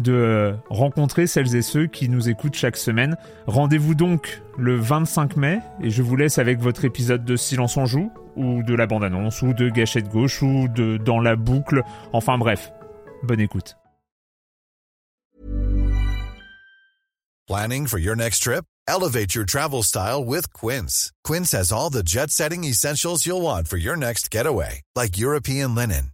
de rencontrer celles et ceux qui nous écoutent chaque semaine. Rendez-vous donc le 25 mai et je vous laisse avec votre épisode de Silence en joue ou de la bande-annonce ou de Gâchette gauche ou de Dans la boucle. Enfin bref, bonne écoute. Planning for your next trip? Elevate your travel style with Quince. Quince has all the jet-setting essentials you'll want for your next getaway, like European linen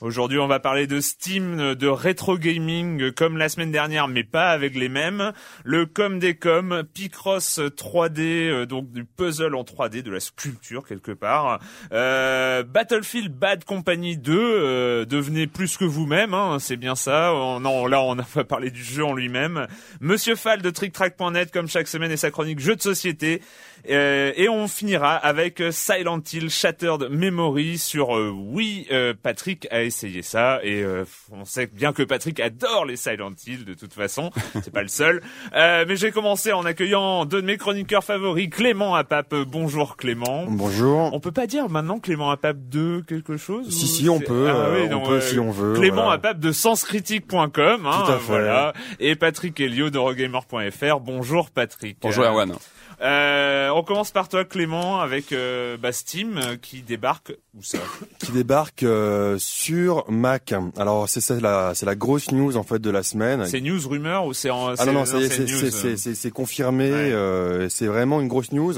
Aujourd'hui, on va parler de Steam, de rétro gaming comme la semaine dernière, mais pas avec les mêmes. Le com des com, Picross 3D, euh, donc du puzzle en 3D, de la sculpture quelque part. Euh, Battlefield Bad Company 2, euh, devenez plus que vous-même, hein, c'est bien ça. non, là, on n'a pas parlé du jeu en lui-même. Monsieur Fall de TrickTrack.net, comme chaque semaine, et sa chronique jeux de société. Euh, et on finira avec Silent Hill Shattered Memory sur euh, oui Patrick a essayé ça et on sait bien que Patrick adore les Silent Hill de toute façon, c'est pas le seul. mais j'ai commencé en accueillant deux de mes chroniqueurs favoris, Clément Apap. Bonjour Clément. Bonjour. On peut pas dire maintenant Clément Apap 2 quelque chose Si si on peut, ah, oui, on peut si on veut. Clément voilà. Apap de senscritique.com hein, Tout à fait. voilà et Patrick Helio d'Eurogamer.fr. Bonjour Patrick. Bonjour Erwan. Euh, on commence par toi Clément avec euh, bah, Steam euh, qui débarque où ça Qui débarque euh, sur Mac. Alors c'est c'est la c'est la grosse news en fait de la semaine. C'est news rumeur ou c'est en Ah non non c'est c'est confirmé. Ouais. euh, c'est vraiment une grosse news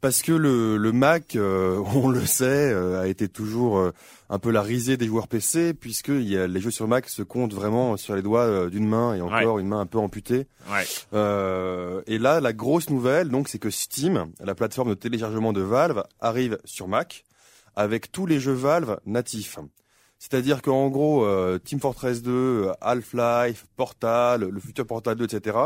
parce que le le Mac, euh, on le sait, euh, a été toujours euh, un peu la risée des joueurs PC puisque il y a, les jeux sur Mac se comptent vraiment sur les doigts euh, d'une main et encore une main un peu amputée. Ouais. Euh, et là, la grosse nouvelle, donc, c'est que Steam, la plateforme de téléchargement de Valve, arrive sur Mac avec tous les jeux Valve natifs. C'est-à-dire qu'en gros, euh, Team Fortress 2, euh, Half-Life, Portal, le futur Portal 2, etc.,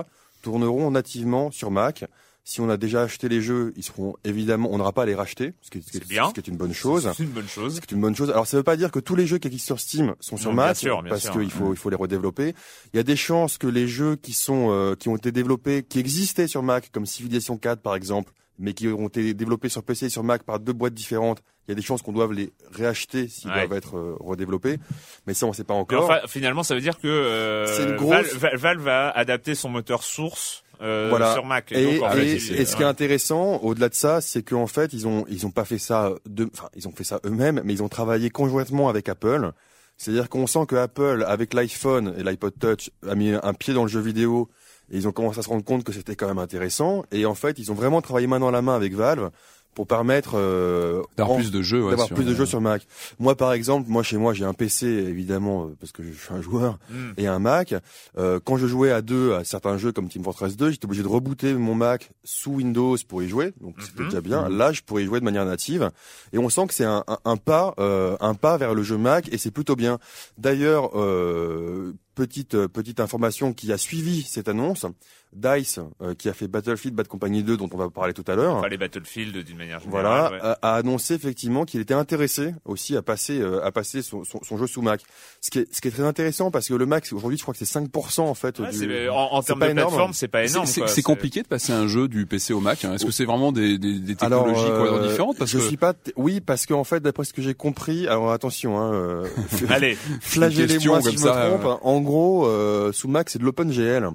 tourneront nativement sur Mac. Si on a déjà acheté les jeux, ils seront évidemment, on n'aura pas à les racheter, ce qui est, ce bien. ce qui est une bonne chose. C'est une bonne chose. C'est une bonne chose. Alors ça veut pas dire que tous les jeux qui existent sur Steam sont sur Non, bien Mac, sûr, bien parce qu'il faut il faut les redévelopper. Il y a des chances que les jeux qui sont euh, qui ont été développés, qui existaient sur Mac, comme Civilization 4 par exemple, mais qui ont été développés sur PC et sur Mac par deux boîtes différentes, il y a des chances qu'on doive les réacheter s'ils Ouais. doivent être euh, redéveloppés. Mais ça on sait pas encore. enfin, finalement, ça veut dire que euh, grosse- Valve, Va- Valve va adapter son moteur source euh, Voilà. sur Mac. Et, donc, ce qui est intéressant, au-delà de ça, c'est qu'en fait, ils ont ils ont pas fait ça de, enfin, ils ont fait ça eux-mêmes, mais ils ont travaillé conjointement avec Apple. C'est-à-dire qu'on sent que Apple, avec l'iPhone et l'iPod Touch, a mis un pied dans le jeu vidéo ils ont commencé à se rendre compte que c'était quand même intéressant. Et en fait, ils ont vraiment travaillé main dans la main avec Valve pour permettre euh, D'avoir plus de jeux. ouais, d'avoir sur, plus de euh, jeux sur Mac. Moi, par exemple, moi chez moi, j'ai un PC évidemment euh, parce que je suis un joueur Hmm. et un Mac. Euh, quand je jouais à deux à certains jeux comme Team Fortress 2, j'étais obligé de rebooter mon Mac sous Windows pour y jouer, donc c'était Mhm. déjà bien. Là, je pourrais y jouer de manière native, et on sent que c'est un, un, un pas, euh, un pas vers le jeu Mac, et c'est plutôt bien. D'ailleurs, euh, petite euh, petite information qui a suivi cette annonce. Dice, euh, qui a fait Battlefield Bad Company 2, dont on va parler tout à l'heure. Enfin, les Battlefield d'une manière Voilà, générale. ouais. a, a annoncé effectivement qu'il était intéressé aussi à passer euh, à passer son, son, son jeu sous Mac. Ce qui est ce qui est très intéressant parce que le Mac aujourd'hui, je crois que c'est 5% en fait. Ouais, du... en, termes de énorme. plateforme, c'est pas énorme. C'est- quoi. C'est c'est compliqué de passer un jeu du PC au Mac. hein. Est-ce que c'est vraiment des, des, des Alors, technologies euh, complètement différentes? Parce je que suis pas. t- Oui, parce qu'en fait, d'après ce que j'ai compris, alors attention, hein, euh, Allez, flagellez-moi si je me comme ça, trompe. En gros, euh, sous Mac, c'est de l'OpenGL.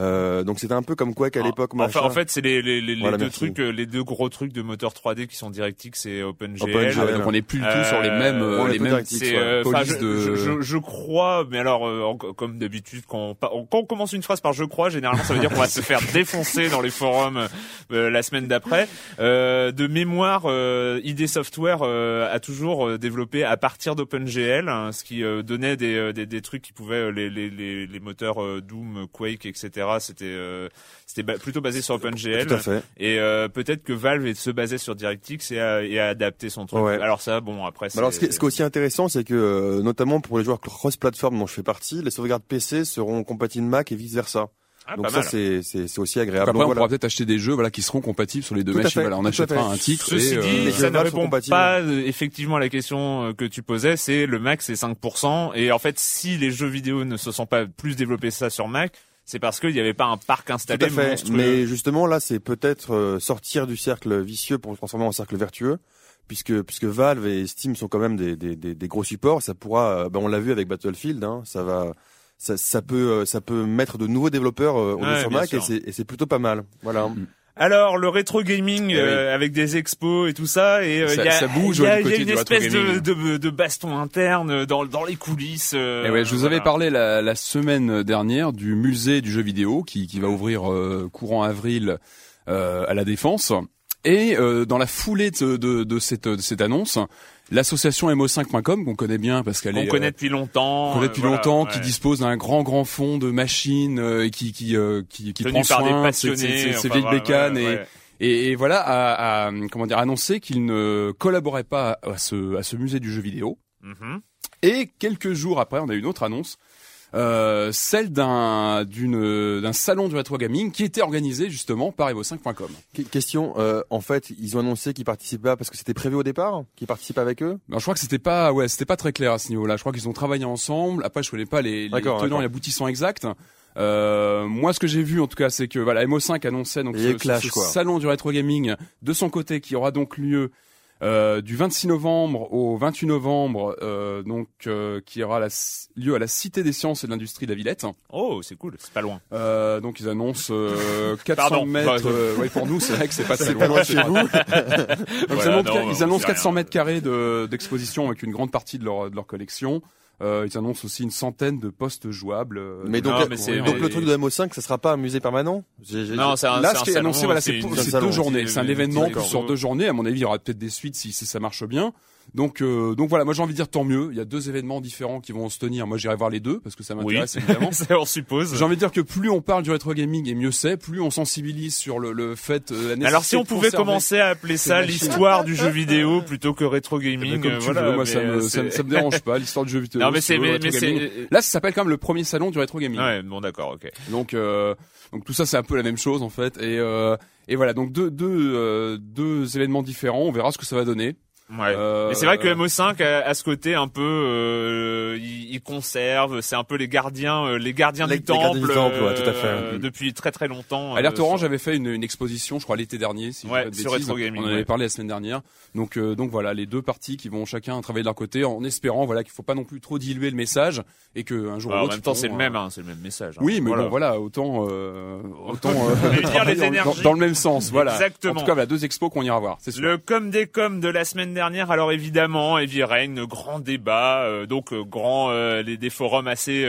Euh, donc c'était un peu comme Quake à l'époque. Enfin, en fait, c'est les, les, les, les deux merci. trucs, euh, les deux gros trucs de moteur 3D qui sont DirectX et OpenGL. OpenGL. Ah ouais, donc on n'est plus du tout sur les mêmes, euh, les mêmes euh, de- je, je, je crois, mais alors, euh, en- comme d'habitude, quand, on pa- quand on commence une phrase par je crois, généralement, ça veut dire qu'on va se faire défoncer dans les forums euh, la semaine d'après. Euh, de mémoire, euh, ID Software euh, a toujours développé à partir d'OpenGL, hein, ce qui euh, donnait des, des, des trucs qui pouvaient euh, les, les, les, les moteurs euh, Doom, Quake, etc. C'était euh, c'était ba- plutôt basé sur OpenGL. Tout à fait. Et euh, peut-être que Valve se basait sur DirectX et a, et a adapté son truc. Ouais. Alors ça, bon, après. Alors, ce qui, est, ce qui est aussi intéressant, c'est que, euh, notamment pour les joueurs cross-platform dont je fais partie, les sauvegardes PC seront compatibles Mac et vice versa. Ah, Donc ça, c'est c'est c'est aussi Donc agréable. après, Donc on pourra peut-être acheter des jeux voilà qui seront compatibles sur les deux Tout machines. fait, Voilà, on achètera un titre. Ceci et, euh, dit, ça ne répond pas effectivement à la question que tu posais. C'est le Mac, c'est 5%. Et en fait, si les jeux vidéo ne se sont pas plus développés ça sur Mac, c'est parce qu'il n'y avait pas un parc Tout installé à fait. monstrueux. Mais justement, là, c'est peut-être euh, sortir du cercle vicieux pour le transformer en cercle vertueux. Puisque, puisque Valve et Steam sont quand même des, des, des, des gros supports, ça pourra, ben on l'a vu avec Battlefield, hein, ça va, ça, ça peut, euh, ça peut mettre de nouveaux développeurs euh, au Ouais, sur Mac et sûr. c'est, et c'est plutôt pas mal. Voilà. Alors le rétro gaming Eh oui. euh, avec des expos et tout ça et euh, Ça- il y a, ça bouge, il y a, y a une espèce de, de, de baston interne dans, dans les coulisses. euh, Eh ouais, je vous voilà. avais parlé la, la semaine dernière du musée du jeu vidéo qui, qui va ouvrir euh, courant avril euh, à la Défense. Et euh, dans la foulée de, de, de cette, de cette annonce, l'association MO5.com qu'on connaît bien parce qu'elle est euh, connaît depuis longtemps. connaît depuis voilà, longtemps, ouais. qui dispose d'un grand grand fond de machines euh, et qui qui euh, qui, qui prend soin de ses- ses- ses vieilles bécanes ouais, et, ouais. et, et voilà a, a, comment dire annoncé qu'il ne collaborait pas à ce à ce musée du jeu vidéo. Mhm. Et quelques jours après, on a eu une autre annonce, euh, celle d'un d'une d'un salon du rétro gaming qui était organisé justement par evo5.com. Que- Question, euh, en fait, ils ont annoncé qu'ils participaient pas parce que c'était prévu au départ, qu'ils participaient avec eux? Ben, je crois que c'était pas ouais, c'était pas très clair à ce niveau-là. Je crois qu'ils ont travaillé ensemble. Après, je connais pas les, les tenants et aboutissants exacts. Euh, moi, ce que j'ai vu en tout cas, c'est que voilà, MO5 annonçait donc ce, clash, salon du rétro gaming de son côté qui aura donc lieu euh, du 26 novembre au 28 novembre, euh, donc euh, qui aura la- lieu à la Cité des Sciences et de l'Industrie de la Villette. Oh, c'est cool, c'est pas loin. Euh, donc ils annoncent euh, 400 Pardon. mètres. euh, ouais, pour nous, c'est vrai que c'est pas très loin loin chez vous. Donc ils Voilà, annoncent, non, ils on annoncent sait 400 rien. mètres carrés de- d'exposition avec une grande partie de leur, de leur collection. Euh, ils annoncent aussi une centaine de postes jouables. euh, Mais donc, Non, euh, mais c'est- donc mais- le truc de MO5, ça sera pas un musée permanent? J'ai- j'ai- Non, c'est un, Là, c'est ce un qui est annoncé, voilà, c'est une- deux journées. c'est un événement sur deux journées. À mon avis, il y aura peut-être des suites si, si ça marche bien. Donc, euh, donc voilà, moi j'ai envie de dire tant mieux. Il y a deux événements différents qui vont se tenir. Moi, j'irai voir les deux parce que ça Oui, m'intéresse évidemment. Ça, on suppose. J'ai envie de dire que plus on parle du rétro gaming et mieux c'est, plus on sensibilise sur le, le fait. euh, la nécessité Alors si on pouvait commencer à appeler ça l'histoire du jeu vidéo plutôt que rétro Eh ben, gaming, comme tu voilà, veux, moi ça mais, me, euh, ça, me- ça me dérange pas l'histoire du jeu vidéo. Non mais c'est Là, ça s'appelle quand même le premier salon du rétro gaming. ouais bon d'accord ok. Donc, euh, donc tout ça c'est un peu la même chose en fait. Et, euh, et voilà, donc deux, deux, euh, deux événements différents. On verra ce que ça va donner. Ouais. Euh, Mais c'est vrai que MO5 a, a ce côté un peu, euh, il, il conserve, c'est un peu les gardiens, euh, les gardiens Les- du les gardiens temple, du temple, ouais, tout à fait. euh, depuis très très longtemps. Alerte Orange sur- avait fait une, une exposition, je crois l'été dernier, si je Ouais, de sur bêtises. Retro Gaming, On en avait parlé la semaine dernière. Donc, donc voilà, les deux parties qui vont chacun travailler de leur côté, en espérant voilà qu'il faut pas non plus trop diluer le message et que un jour ou Alors, en même temps, c'est le même, hein, c'est le même message. hein. Oui, mais Voilà. bon, voilà, autant, autant les dans- dans, énergies. dans le même sens, voilà. Exactement. En tout cas, voilà, deux expos qu'on ira voir. Le com des com de la semaine dernière, alors évidemment, Heavy Rain, grand débat, euh, donc euh, grand, euh, les, des forums assez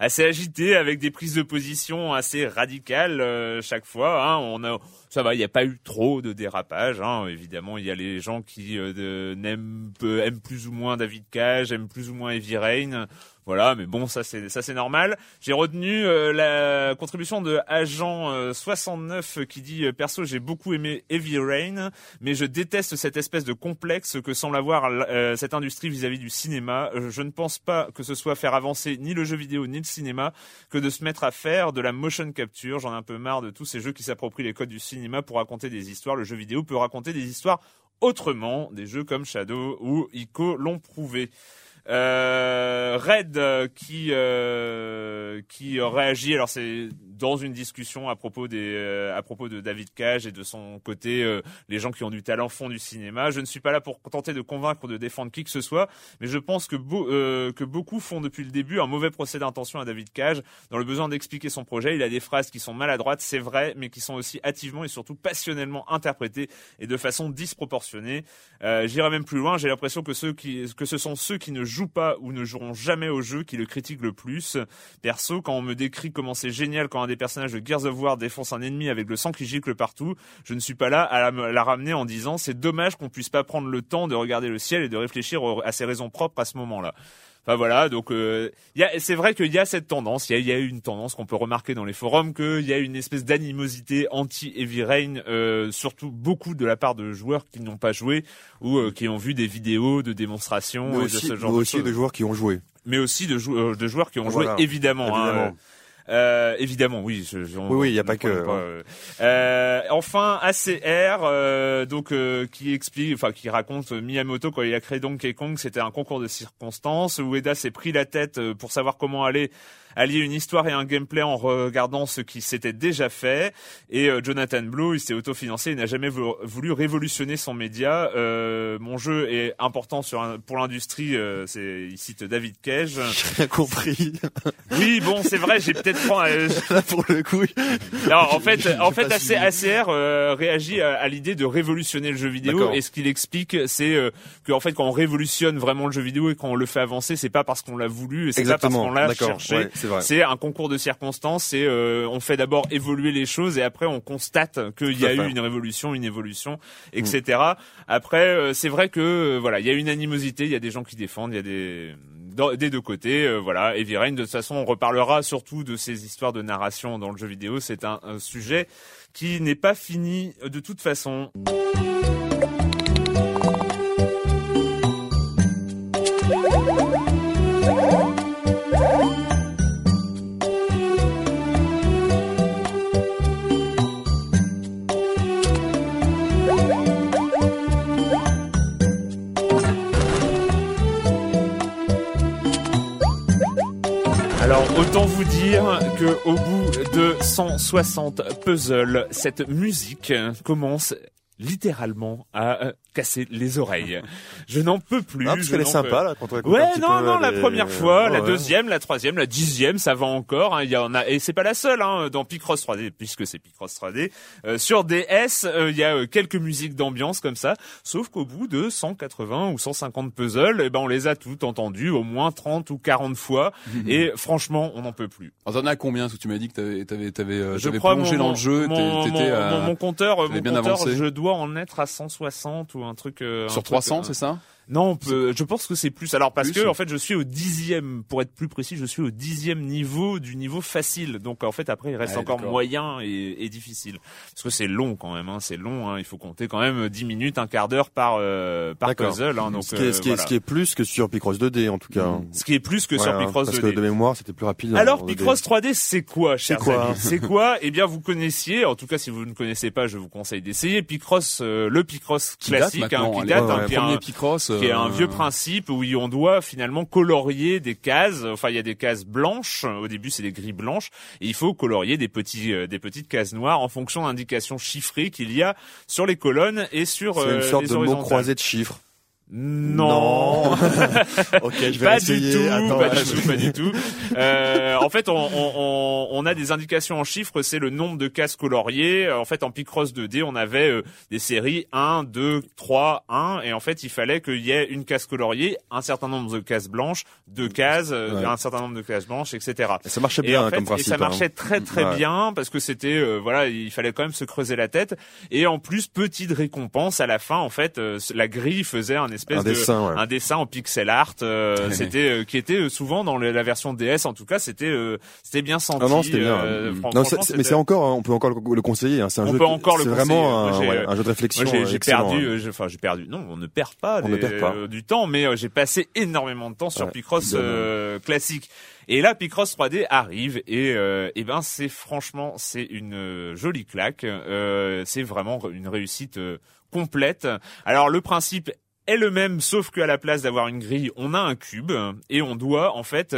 assez agités avec des prises de position assez radicales euh, chaque fois. Hein, on a, ça va, il n'y a pas eu trop de dérapage. Hein, évidemment, il y a les gens qui euh, n'aiment aiment plus ou moins David Cage, aiment plus ou moins Heavy Rain. Voilà, mais bon, ça c'est ça c'est normal. J'ai retenu euh, la contribution de agent euh, 69 qui dit euh, perso j'ai beaucoup aimé Heavy Rain, mais je déteste cette espèce de complexe que semble avoir euh, cette industrie vis-à-vis du cinéma. Euh, Je ne pense pas que ce soit faire avancer ni le jeu vidéo ni le cinéma que de se mettre à faire de la motion capture. J'en ai un peu marre de tous ces jeux qui s'approprient les codes du cinéma pour raconter des histoires. Le jeu vidéo peut raconter des histoires autrement. Des jeux comme Shadow ou Ico l'ont prouvé. Euh, Red euh, qui euh, qui réagit. Alors c'est dans une discussion à propos des euh, à propos de David Cage et de son côté euh, les gens qui ont du talent font du cinéma. Je ne suis pas là pour tenter de convaincre ou de défendre qui que ce soit, mais je pense que que beaucoup font depuis le début un mauvais procès d'intention à David Cage dans le besoin d'expliquer son projet. Il a des phrases qui sont maladroites, c'est vrai, mais qui sont aussi hâtivement et surtout passionnellement interprétées et de façon disproportionnée. J'irai même plus loin. J'ai l'impression que ceux qui que ce sont ceux qui ne jouent pas ou ne joueront jamais au jeu qui le critiquent le plus. Perso, quand on me décrit comment c'est génial quand un des personnages de Gears of War défonce un ennemi avec le sang qui gicle partout, je ne suis pas là à la, ramener en disant c'est dommage qu'on puisse pas prendre le temps de regarder le ciel et de réfléchir à ses raisons propres à ce moment-là. Enfin voilà, donc euh, c'est vrai qu'il y a cette tendance, il y a, eu une tendance qu'on peut remarquer dans les forums, qu'il y a une espèce d'animosité anti-Heavy Rain, euh, surtout beaucoup de la part de joueurs qui n'ont pas joué ou euh, qui ont vu des vidéos de démonstration mais de ce genre mais de aussi de joueurs qui ont joué. Mais aussi de, de joueurs qui ont joué, évidemment. Hein, évidemment. Euh, évidemment, oui. Je, oui, oui, il n'y a pas que. euh, euh enfin, ACR, euh, donc euh, qui explique, enfin qui raconte Miyamoto quand il a créé Donkey Kong, c'était un concours de circonstances. Ueda s'est pris la tête pour savoir comment aller allier une histoire et un gameplay en regardant ce qui s'était déjà fait. Et euh, Jonathan Blow, il s'est autofinancé, il n'a jamais voulu révolutionner son média. Euh, mon jeu est important sur un, pour l'industrie. Euh, c'est il cite David Cage. J'ai bien compris. Oui, bon, c'est vrai, j'ai peut-être euh, là pour le coup. Non, en fait, en fait, ACR euh, réagit à, l'idée de révolutionner le jeu vidéo. Et ce qu'il explique, c'est que en fait, quand on révolutionne vraiment le jeu vidéo et quand on le fait avancer, c'est pas parce qu'on l'a voulu, et c'est pas parce qu'on l'a cherché c'est un concours de circonstances. C'est euh, on fait d'abord évoluer les choses et après on constate qu'il y a eu une révolution, une évolution, etc. Mm. Après, euh, c'est vrai que euh, voilà, il y a une animosité, il y a des gens qui défendent, il y a des des deux côtés, voilà. Et Rain, de toute façon, on reparlera surtout de ces histoires de narration dans le jeu vidéo. C'est un sujet qui n'est pas fini de toute façon. Dire que au bout de 160 puzzles, cette musique commence littéralement à euh, casser les oreilles. Je n'en peux plus. Ah, parce qu'elle est sympa là quand on Ouais, non, non, la première fois, la deuxième, la troisième, la dixième, ça va encore. Hein. Il y en a et c'est pas la seule hein, dans Picross 3D puisque c'est Picross 3D. Euh, sur DS, euh, il y a euh, quelques musiques d'ambiance comme ça, sauf qu'au bout de 180 ou 150 puzzles, eh ben on les a toutes entendues au moins 30 ou 40 fois et franchement, on n'en peut plus. Alors t'en as combien? Parce que tu m'as dit que t'avais t'avais t'avais je plongé dans le jeu, mon, mon, mon, compteur, mon compteur, je dois en être à 160 ou un truc. Euh, Sur 300, c'est ça? Non, je pense que c'est plus. Alors parce que en fait, je suis au dixième, pour être plus précis, je suis au dixième niveau du niveau facile. Donc en fait, après, il reste encore moyen et, et, difficile. Parce que c'est long quand même. Hein, c'est long. Hein, il faut compter quand même 10 minutes, un quart d'heure par euh, par puzzle. Hein, donc ce qui, est, ce, qui est, ce qui est plus que sur Picross 2D en tout cas. Mmh. Ce qui est plus que sur Picross 2D. Parce que de mémoire, c'était plus rapide. Alors Picross 3D, c'est quoi, chers quoi C'est quoi? Eh bien, vous connaissiez. En tout cas, si vous ne connaissez pas, je vous conseille d'essayer Picross, euh, le Picross classique, qui date, qui, date, qui, est un, Picross, qui est un vieux principe où on doit finalement colorier des cases. Enfin, il y a des cases blanches. Au début, c'est des grilles blanches. Et il faut colorier des petits, euh, des petites cases noires en fonction d'indications chiffrées qu'il y a sur les colonnes et sur C'est une euh, sorte de mot croisé de chiffres. Non. ok, je vais pas essayer. Du tout, Attends, pas du tout, pas du tout. Euh, en fait, on, on, on, a des indications en chiffres, c'est le nombre de cases coloriées. En fait, en Picross 2D, on avait euh, des séries 1, 2, 3, 1, et en fait, il fallait qu'il y ait une case coloriée, un certain nombre de cases blanches, deux cases, euh, un certain nombre de cases blanches, etc. Et ça marchait bien en fait, comme principe. Et ça marchait hein. très très bien parce que c'était euh, voilà, il fallait quand même se creuser la tête. Et en plus, petite récompense à la fin, en fait, la grille faisait un espèce un de dessin, ouais. un dessin en pixel art euh, c'était euh, qui était euh, souvent dans la version DS en tout cas c'était c'était bien senti ah non c'était bien non, mais c'est encore hein, on peut encore le conseiller hein, c'est un on jeu peut encore le c'est vraiment un, ouais, un, jeu de réflexion j'ai perdu enfin j'ai perdu non on ne perd pas, on ne perd pas. du temps mais j'ai passé énormément de temps sur Picross classique Et là, Picross 3D arrive et euh, et ben c'est franchement c'est une euh, jolie claque. Euh, c'est vraiment une réussite euh, complète. Alors le principe est le même, sauf qu'à la place d'avoir une grille, on a un cube et on doit en fait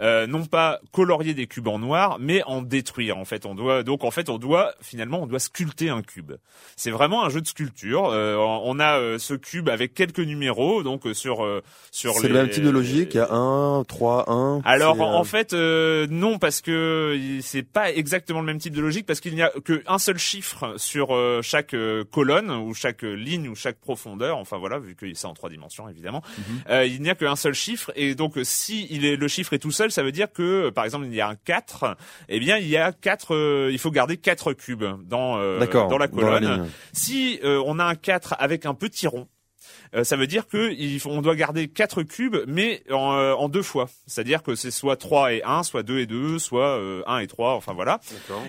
euh, non pas colorier des cubes en noir, mais en détruire. En fait, on doit donc en fait on doit finalement on doit sculpter un cube. C'est vraiment un jeu de sculpture. Euh, on a euh, ce cube avec quelques numéros, donc euh, sur euh, sur C'est le même type de logique, il y a 1, 3, 1. Alors en euh, fait euh, non parce que c'est pas exactement le même type de logique parce qu'il n'y a qu'un seul chiffre sur chaque colonne ou chaque ligne ou chaque profondeur. Enfin voilà vu que c'est en trois dimensions évidemment. Euh, il n'y a qu'un seul chiffre et donc si il est le chiffre est tout seul ça veut dire que par exemple il y a un 4 eh bien il y a quatre euh, il faut garder quatre cubes dans euh, D'accord. dans la colonne. ligne. si euh, on a un 4 avec un petit rond euh, ça veut dire que il faut- on doit garder quatre cubes, mais en, euh, en deux fois. C'est-à-dire que c'est soit 3 et 1, soit 2 et 2, soit euh, 1 et 3, enfin voilà.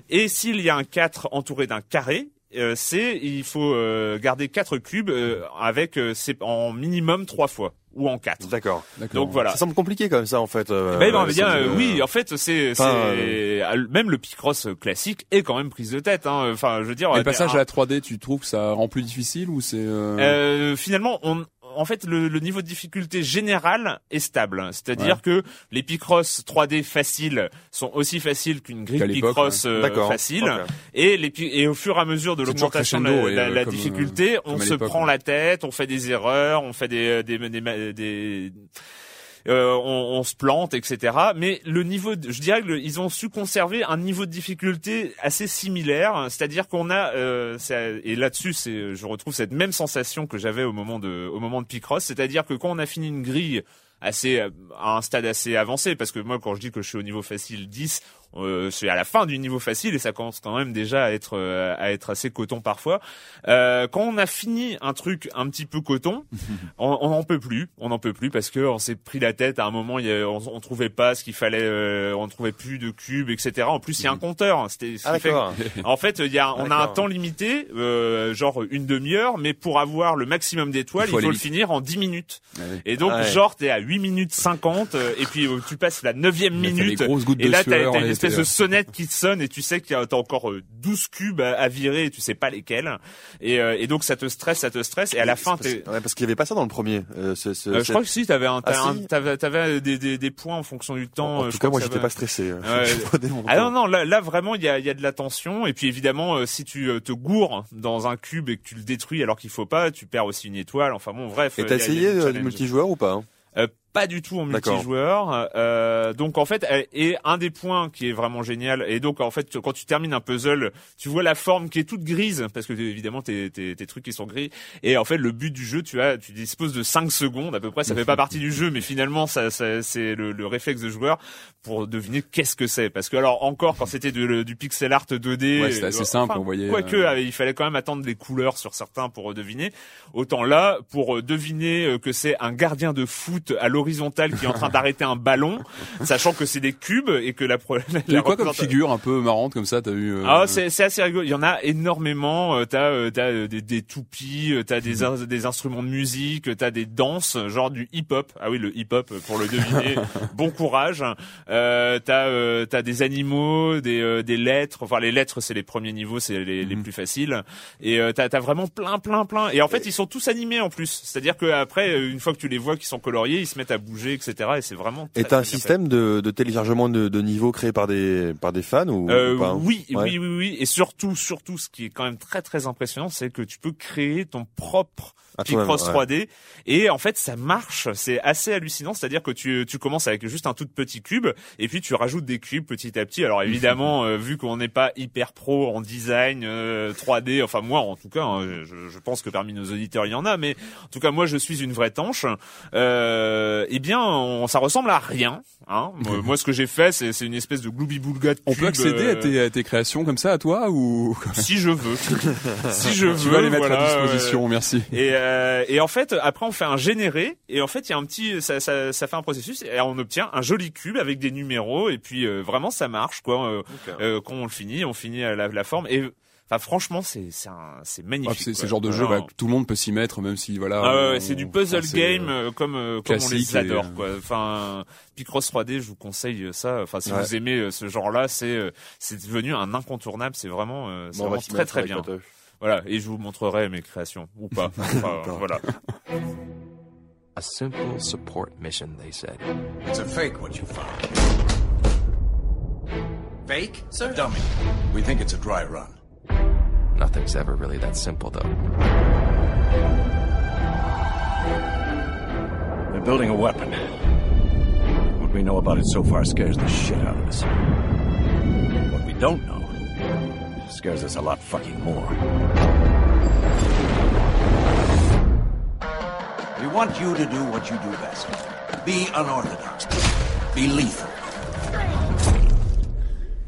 Et s'il y a un 4 entouré d'un carré, euh, c'est il faut euh, garder quatre cubes euh, avec euh, c'est en minimum trois fois ou en quatre. D'accord. D'accord. Donc voilà. Ça semble compliqué comme ça en fait. euh, Ben, ben, on euh, euh, euh, oui, en fait, c'est, enfin, c'est même le Picross classique est quand même prise de tête. Hein. Enfin, je veux dire, Et euh, le passage un- à la 3D, tu trouves que ça rend plus difficile ou c'est euh, Euh, finalement, on, en fait, le, le niveau de difficulté général est stable. C'est-à-dire que les Picross 3D faciles sont aussi faciles qu'une grille Picross euh, D'accord. facile. Et, les, et au fur et à mesure de l'augmentation de la, la- euh, la comme, euh, difficulté, on se prend ouais. la tête, on fait des erreurs, on fait des des, des- des- euh, on, on se plante, etc. Mais le niveau, de- je dirais qu'ils ont su conserver un niveau de difficulté assez similaire, c'est-à-dire qu'on a, euh, et là-dessus, je retrouve cette même sensation que j'avais au moment de, au moment de Picross, c'est-à-dire que quand on a fini une grille assez à un stade assez avancé parce que moi quand je dis que je suis au niveau facile 10 euh, c'est à la fin du niveau facile et ça commence quand même déjà à être euh, à être assez coton parfois euh, quand on a fini un truc un petit peu coton on on n'en peut plus on n'en peut plus parce que on s'est pris la tête à un moment il y a, on, on trouvait pas ce qu'il fallait euh, on trouvait plus de cubes etc en plus il y a un compteur c'était ce Ah fait en fait, il y a, on a un temps limité, euh, genre une demi-heure, mais pour avoir le maximum d'étoiles, Il il faut le finir en 10 minutes. Ouais. Et donc, Ouais. genre, t'es à 8 minutes 50, euh, et puis euh, tu passes la neuvième minute. Et de là, t'as une espèce de sonnette qui sonne et tu sais qu'il y a t'as encore euh, 12 cubes à, à virer et tu sais pas lesquels. Et, euh, et donc ça te stresse, ça te stresse. Et à la fin, parce- ouais, parce qu'il y avait pas ça dans le premier. Euh, ce- ce- Euh, je crois que si, t'avais un, t'avais Ah, si t'avais, t'avais des, des, des points en fonction du temps. En euh, tout cas, moi, j'étais pas stressé. Mon Ah non non là, là vraiment il y a, y a de la tension et puis évidemment euh, si tu euh, te gourres dans un cube et que tu le détruis alors qu'il faut pas tu perds aussi une étoile enfin bon bref Et euh, t'as essayé euh, challenge. multijoueur ou pas hein? Euh, pas du tout en multijoueur. Euh, donc en fait, euh, et un des points qui est vraiment génial, et donc en fait, quand tu termines un puzzle, tu vois la forme qui est toute grise, parce que évidemment tes, tes, tes trucs qui sont gris. Et en fait, le but du jeu, tu as, tu disposes de 5 secondes à peu près. Ça fait pas partie du jeu, mais finalement, ça, ça c'est le, le réflexe de joueur pour deviner qu'est-ce que c'est. Parce que alors encore, quand c'était de- du pixel art 2D, Ouais, c'était assez simple, on voyait, Quoique, euh, euh, il fallait quand même attendre les couleurs sur certains pour euh, deviner. Autant là, pour euh, deviner euh, que c'est un gardien de foot à l'horizontale qui est en train d'arrêter un ballon, sachant que c'est des cubes et que la, la quoi comme figure un peu marrante comme ça T'as eu euh, ah, c'est c'est assez rigolo. Il y en a énormément. Euh, t'as euh, t'as des, des toupies, t'as des in- des instruments de musique, t'as des danses, genre du hip hop. Ah oui, le hip hop pour le deviner. bon courage. Euh, t'as euh, t'as des animaux, des euh, des lettres. Enfin, les lettres c'est les premiers niveaux, c'est les, les Mhm. plus faciles. Et euh, t'as t'as vraiment plein plein plein. Et en fait, ils sont tous animés en plus. C'est-à-dire que après, une fois que tu les vois, qui sont coloriés, ils se mettent à bouger, etc. Et c'est vraiment. Et t'as un système de, de téléchargement de, de niveaux créé par des par des fans ou, Euh, ou pas oui, Ouais. oui, oui, oui, et surtout, surtout, ce qui est quand même très, très impressionnant, c'est que tu peux créer ton propre Picross ouais. 3D, et en fait, ça marche. C'est assez hallucinant. C'est-à-dire que tu, tu commences avec juste un tout petit cube, et puis tu rajoutes des cubes petit à petit. Alors évidemment, euh, vu qu'on n'est pas hyper pro en design euh, 3D, enfin moi, en tout cas, hein, je, je pense que parmi nos auditeurs il y en a, mais en tout cas, moi, je suis une vraie tanche. Euh, eh bien, on, ça ressemble à rien. Hein. moi, ce que j'ai fait, c'est c'est une espèce de gloubi-boulga de On peut accéder euh, à tes, à tes créations comme ça à toi ou si je veux. si je veux. tu vas les mettre voilà, à disposition Merci. Et, euh, et en fait, après, on fait un généré, et en fait, il y a un petit, ça, ça, ça fait un processus, et on obtient un joli cube avec des numéros, et puis euh, vraiment, ça marche, quoi. Euh, euh, quand on le finit, on finit la, la forme. Et Enfin, franchement, c'est c'est un- c'est Ah, magnifique. c'est genre de jeu Alors, bah, que tout le monde peut s'y mettre, même si voilà. ah ouais, ouais, c'est du puzzle enfin, game euh, comme euh, comme on les adore et, quoi. Enfin Picross 3D, je vous conseille ça. Enfin si Ouais. vous aimez ce genre-là, c'est euh, c'est devenu un incontournable, c'est vraiment euh, c'est Bon, vraiment très très bien. Patoche. Voilà, et je vous montrerai mes créations ou pas. Enfin, voilà. A simple support mission, they said. It's a fake what you found. Fake, sir? Dummy. We think it's a dry run. Nothing's ever really that simple, though. They're building a weapon. What we know about it so far scares the shit out of us. What we don't know scares us a lot fucking more. Want you to do what you do best. Be unorthodox. Be lethal.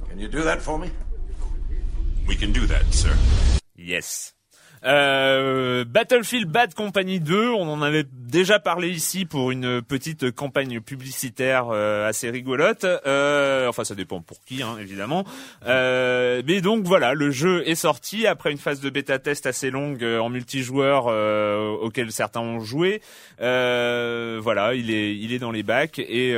Can you do that for me? We can do that, sir. Yes. Euh, Battlefield Bad Company 2, on en avait déjà parlé ici pour une petite campagne publicitaire euh, assez rigolote. Euh, enfin, ça dépend pour qui, hein, évidemment. Euh, mais donc voilà, le jeu est sorti après une phase de bêta test assez longue euh, en multijoueur euh, auquel certains ont joué. Voilà, il est, il est dans les bacs. Et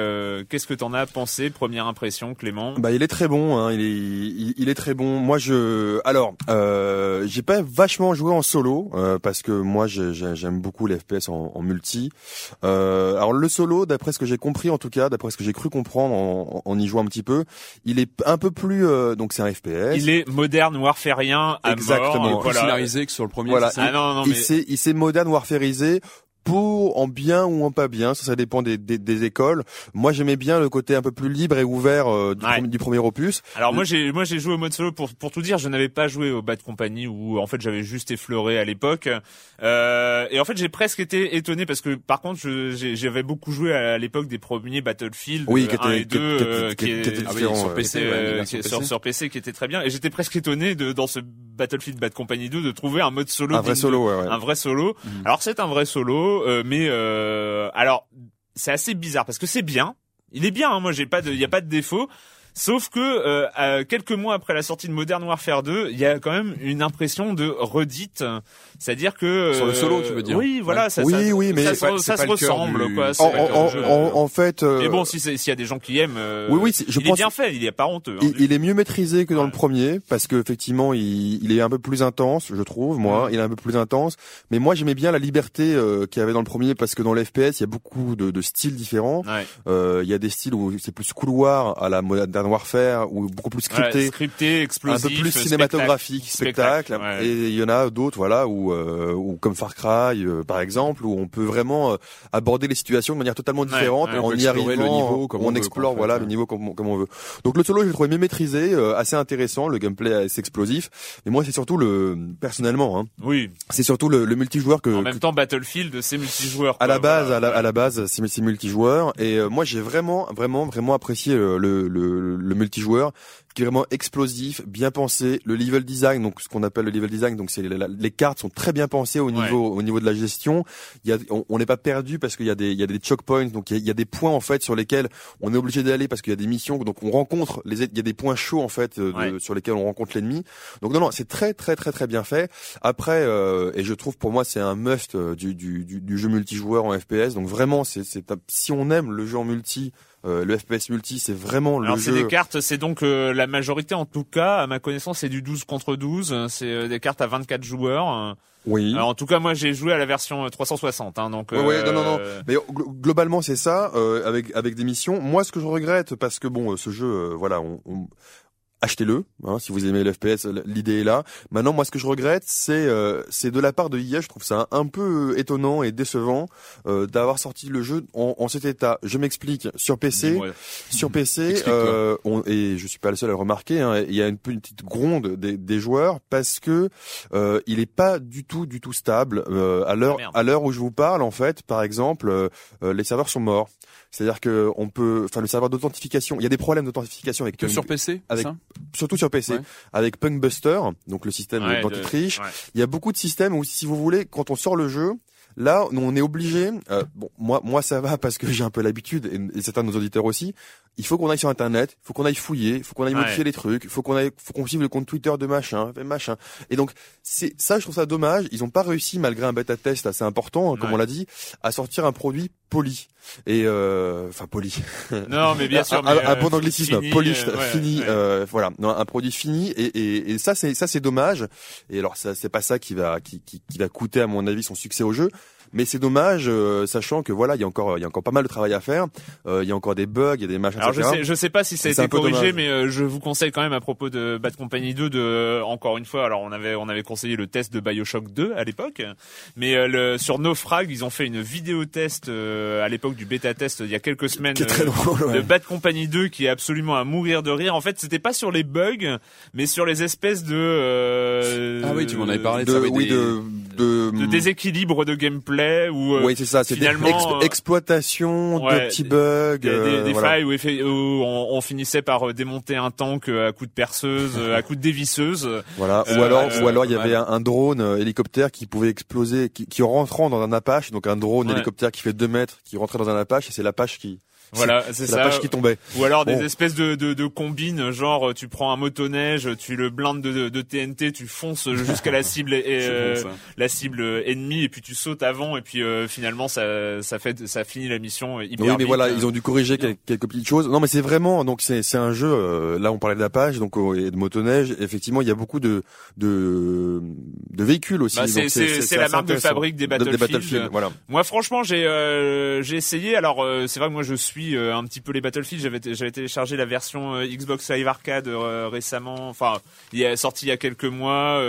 qu'est-ce que t'en as pensé Première impression, Clément? Bah, il est très bon. Hein, il est, il, il est très bon. Moi, je, alors, j'ai pas vachement joué en solo euh, parce que moi, j'ai- j'ai- j'aime beaucoup les FPS en, en multi. Euh, alors, le solo, d'après ce que j'ai compris, en tout cas, d'après ce que j'ai cru comprendre en, en y jouant un petit peu, il est un peu plus, euh, donc c'est un FPS. Il est moderne warfarien à Exactement. mort. plus Voilà. scénarisé que sur le premier. Voilà. c'est ça Ah non, non, il mais s'est, il s'est moderne warfarisé pour en bien ou en pas bien, ça ça dépend des, des, des écoles. Moi j'aimais bien le côté un peu plus libre et ouvert euh, du, Ouais. premier, du premier opus. Alors moi j'ai moi j'ai joué au mode solo pour pour tout dire, je n'avais pas joué au Bad Company où en fait j'avais juste effleuré à l'époque. Euh, et en fait j'ai presque été étonné parce que par contre je- j'ai- j'avais beaucoup joué à l'époque des premiers Battlefield Oui, qui euh, 1 était- et 2 qui- euh, qui- qui qui- qui était Ah oui, sur. PC, qui ouais, euh, qui sur, PC. sur PC qui était très bien et j'étais presque étonné de dans ce Battlefield Bad Company 2 de trouver un mode solo Un vrai solo, ouais, ouais. un vrai solo. Mhm. Alors c'est un vrai solo, euh, mais euh, alors c'est assez bizarre parce que c'est bien. Il est bien. Hein, moi j'ai pas de, il y a pas de défaut. Sauf que euh, à quelques mois après la sortie de Modern Warfare 2, il y a quand même une impression de redite, c'est-à-dire que Sur le euh, solo, tu veux dire Oui, voilà, Ouais. ça, Oui, ça, oui, mais ça, se- pas- ça ressemble, du- quoi. En, en, jeu. en, en fait, euh, Mais bon, si s'il y a des gens qui aiment, euh, Oui, oui, je il pense- est bien fait, il est pas honteux. hein, il, est mieux maîtrisé que dans Ouais. le premier parce que effectivement il, il est un peu plus intense, je trouve. Moi, il est un peu plus intense. Mais moi j'aimais bien la liberté euh, qu'il y avait dans le premier parce que dans les FPS il y a beaucoup de, de styles différents. Ouais. Euh, il y a des styles où c'est plus couloir à la Modern Warfare ou beaucoup plus Ouais, scripté. scripté, un explosif, peu plus spectacle. cinématographique, spectacle, ouais. et il y en a d'autres, voilà, où, euh, où comme Far Cry, euh, par exemple, où on peut vraiment euh, aborder les situations de manière totalement différente, ouais, on en y arrivant, le niveau comme on, on veut, explore, quoi, en fait, voilà, le niveau comme, comme on veut. Donc le solo, je l'ai trouvé mieux maîtrisé, euh, assez intéressant, le gameplay assez explosif. Mais moi, c'est surtout le, personnellement, hein, Oui. c'est surtout le, le multijoueur que, En que- même temps, Battlefield, c'est multijoueur. à la base, voilà. à la, à la base, c'est multijoueur et euh, moi j'ai vraiment, vraiment, vraiment apprécié euh, le, le, le multijoueur qui est vraiment explosif, bien pensé. Le level design, donc ce qu'on appelle le level design, donc c'est la- les cartes sont très bien pensées au Ouais. niveau, au niveau de la gestion. Il y a, on n'est pas perdu parce qu'il y a des, il y a des choke points, donc il y a, il y a des points en fait sur lesquels on est obligé d'aller parce qu'il y a des missions, donc on rencontre les, il y a des points chauds en fait euh, de- Ouais. sur lesquels on rencontre l'ennemi. Donc non, non, c'est très, très, très, très bien fait. Après, euh, et je trouve pour moi c'est un must euh, du, du, du, du jeu multijoueur en FPS. Donc vraiment, c'est, si on aime le jeu en multi, euh, le FPS multi, c'est vraiment Alors le c'est jeu. des cartes, c'est donc euh, la majorité en tout cas, à ma connaissance, c'est du 12 contre 12, euh, c'est euh, des cartes à 24 joueurs. euh. Oui. Alors, en tout cas, moi j'ai joué à la version euh, 360, hein, donc. Ouais, ouais, non, non, non. euh, Mais glo- globalement, c'est ça, euh, avec avec des missions. Moi, ce que je regrette, parce que bon, euh, ce jeu, euh, voilà, on, on- achetez-le, hein, si vous aimez le FPS, l'idée est là. Maintenant, moi, ce que je regrette, c'est euh, c'est de la part de EA, je trouve ça un peu étonnant et décevant euh, d'avoir sorti le jeu en, en cet état. Je m'explique. Sur PC, sur PC, euh, on, et je suis pas le seul à le remarquer, hein, il y a une petite gronde des, des joueurs parce que euh, il est pas du tout, du tout stable. Euh, à l'heure, Ah, à l'heure où je vous parle, en fait, par exemple, euh, euh, les serveurs sont morts. C'est-à-dire que on peut, enfin, le serveur d'authentification, il y a des problèmes d'authentification avec Que sur PC, avec- ça? Surtout sur PC, Ouais. avec Punkbuster, donc le système Ouais, de- ouais. Il y a beaucoup de systèmes où, si vous voulez, quand on sort le jeu, là, on est obligé. euh, bon, moi, moi, ça va parce que j'ai un peu l'habitude et, et certains de nos auditeurs aussi. Il faut qu'on aille sur internet, il faut qu'on aille fouiller, il faut qu'on aille Ouais. modifier les trucs, il faut qu'on aille, faut qu'on suive le compte Twitter de machin, machin. Et donc c'est ça, je trouve ça dommage. Ils ont pas réussi malgré un bêta test assez important, hein, comme Ouais. on l'a dit, à sortir un produit poli et euh, enfin poli. Non, mais bien sûr. un, mais, un euh, bon anglicisme, fini, polish, euh, ouais, fini, euh, voilà, non, un produit fini et, et, et ça c'est ça c'est dommage. Et alors ça c'est pas ça qui va qui, qui, qui va coûter à mon avis son succès au jeu. Mais c'est dommage, euh, sachant que voilà, il y a encore, il y a encore pas mal de travail à faire. Euh, il y a encore des bugs, il y a des machins, Alors je sais, je sais pas si ça a été corrigé, dommage. mais euh, je vous conseille quand même à propos de Bad Company 2 de euh, encore une fois. Alors on avait on avait conseillé le test de Bioshock 2 à l'époque, mais euh, le, sur Naufrag ils ont fait une vidéo test euh, à l'époque du bêta test il y a quelques semaines Qui est très euh, drôle. ouais. de Bad Company 2 qui est absolument à mourir de rire. En fait c'était pas sur les bugs, mais sur les espèces de euh, Ah oui, tu m'en avais parlé. de, ça, oui, oui, des- de, de, de déséquilibre de gameplay ou euh, oui, c'est ça, c'est finalement, ex- euh, exploitation ouais, de petits bugs, des, des- euh, des voilà. failles où, on, on finissait par démonter un tank à coups de perceuse, à coups de dévisseuse. Voilà. Ou alors, ou alors il y avait un, un drone hélicoptère qui pouvait exploser, qui, qui rentrant dans un Apache, donc un drone Ouais. hélicoptère qui fait 2 mètres, qui rentrait dans un Apache, et c'est l'Apache qui, Voilà, c'est ça. l'Apache qui tombait. Ou alors des Bon. espèces de, de, de combines, genre tu prends un motoneige, tu le blindes de, de TNT, tu fonces jusqu'à la cible et, euh, la cible ennemie et puis tu sautes avant et puis euh, finalement ça ça fait ça finit la mission hyper Oui, mais vite. voilà, ils ont dû corriger quelques petites choses. Non, mais c'est vraiment, donc c'est c'est un jeu. euh, là, on parlait d'Apache, donc euh, et de motoneige. Effectivement, il y a beaucoup de de, de véhicules aussi. Bah, c'est- donc c'est- c'est la marque de fabrique des De- Battlefield. Voilà. Moi, franchement, j'ai euh, j'ai essayé. Alors, euh, c'est vrai que moi, je suis euh, un petit peu les Battlefield. J'avais j'avais téléchargé la version euh, Xbox Live Arcade euh, récemment. Enfin, il est sorti il y a quelques mois,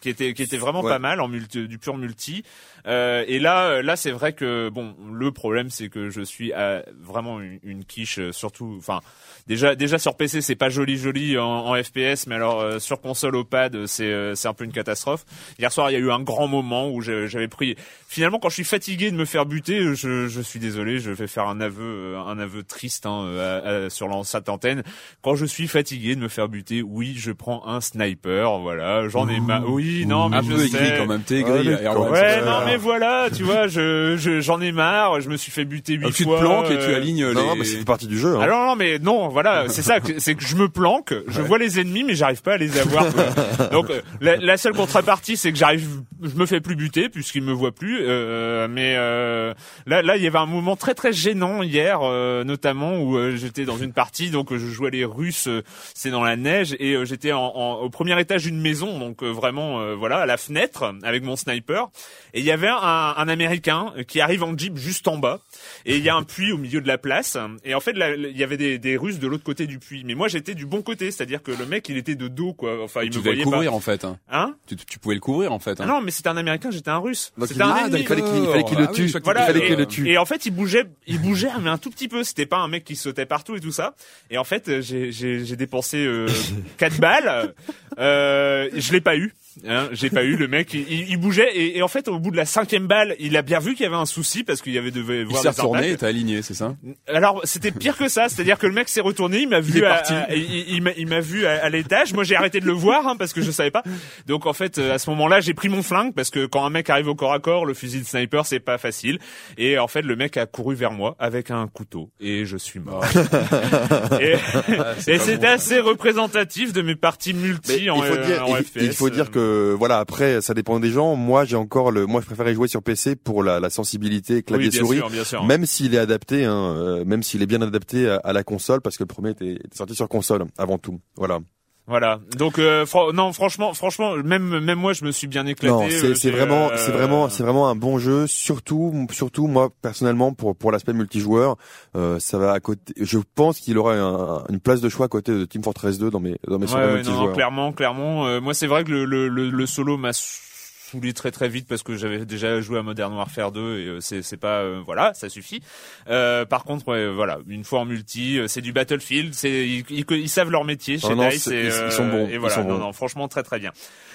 qui était qui était vraiment Ouais. pas mal en multi, du pur multi. Et là, là, c'est vrai que bon, le problème, c'est que je suis à vraiment une, une quiche, surtout. Enfin, déjà, déjà sur PC, c'est pas joli, joli en, en FPS, mais alors euh, sur console au pad, c'est euh, c'est un peu une catastrophe. Hier soir, il y a eu un grand moment où j'avais pris. Finalement, quand je suis fatigué de me faire buter, je, je suis désolé, je vais faire un aveu, euh, un aveu triste hein, euh, à- à- sur cette antenne. Quand je suis fatigué de me faire buter, oui, je prends un sniper. Voilà, j'en ai marre. Oui, non, mais Un je peu sais. aigri quand même, t'es Ah, aigri. Ouais, ça, non, mais voilà, tu vois, je je- j'en ai marre. Je me suis fait buter huit Ah, Tu te fois. planques et tu alignes les. Non, mais c'est partie du jeu. Hein. alors non mais non voilà c'est ça c'est que je me planque je vois les ennemis mais j'arrive pas à les avoir donc euh, la, la seule contrepartie c'est que j'arrive je me fais plus buter puisqu'ils me voient plus euh, mais euh, là là il y avait un moment très très gênant hier euh, notamment où euh, j'étais dans une partie donc je jouais les Russes euh, c'est dans la neige et euh, j'étais en, en- au premier étage d'une maison donc euh, vraiment euh, voilà à la fenêtre avec mon sniper et il y avait un, un américain qui arrive en jeep juste en bas et il y a un puits au milieu de la place et en fait là, il y avait des, des Russes de l'autre côté du puits mais moi j'étais du bon côté c'est-à-dire que le mec il était de dos quoi enfin il Tu me devais le voyait couvrir en fait. hein. hein Tu, tu pouvais le couvrir en fait. Ah hein. non mais c'était un américain j'étais un russe Donc, c'était il- un ah, ennemi. il fallait qu'il il fallait qu'il le Ah oui, tue. Voilà, il fallait et, qu'il le tue. et en fait, il bougeait, il bougeait, mais un tout petit peu. C'était pas un mec qui sautait partout et tout ça. Et en fait, euh, j'ai dépensé euh, 4 balles. Euh, je l'ai pas eu. Hein, j'ai pas eu le mec. Il, il bougeait et, et en fait, au bout de la cinquième balle, il a bien vu qu'il y avait un souci parce qu'il y avait devait Il voir s'est des retourné et t'as aligné, c'est ça Alors c'était pire que ça, c'est-à-dire que le mec s'est retourné, il m'a vu, est à- il, il m'a- il vu à, à l'étage. Moi j'ai arrêté de le voir hein, parce que je savais pas. Donc en fait euh, à ce moment-là j'ai pris mon flingue parce que quand un mec arrive au corps à corps, le fusil de sniper c'est pas facile. Et en fait le mec a couru vers moi avec un couteau et je suis mort. et c'est et c'était bon. assez représentatif de mes parties multi Mais en, il faut euh, en il, FPS. il faut dire que voilà après ça dépend des gens. Moi j'ai encore le, moi je préférais jouer sur PC pour la, la sensibilité clavier oui, bien souris. sûr, bien sûr. Même s'il est adapté, hein, euh, même s'il est bien adapté à, à la console, parce que le premier était, était sorti sur console avant tout. Voilà. Voilà. Donc euh, non, franchement, franchement, même même moi, je me suis bien éclaté. Non, Euh, c'est j'ai, vraiment, euh, c'est vraiment, c'est vraiment un bon jeu. Surtout, surtout moi personnellement pour pour l'aspect multijoueur, euh, ça va à côté. Je pense qu'il aura un- une place de choix à côté de Team Fortress 2 dans mes dans mes Ouais, ouais, non, multijoueurs. clairement, clairement. Euh, moi, c'est vrai que le, le, le, le solo m'a saoulé très très vite parce que j'avais déjà joué à Modern Warfare 2 et euh, c'est c'est pas euh, voilà ça suffit. Euh, par contre ouais, voilà une fois en multi euh, c'est du Battlefield c'est ils, ils, ils savent leur métier chez Ah non, Dice et, ils- ils euh, sont bons, et ils voilà sont non bons. non franchement très très bien.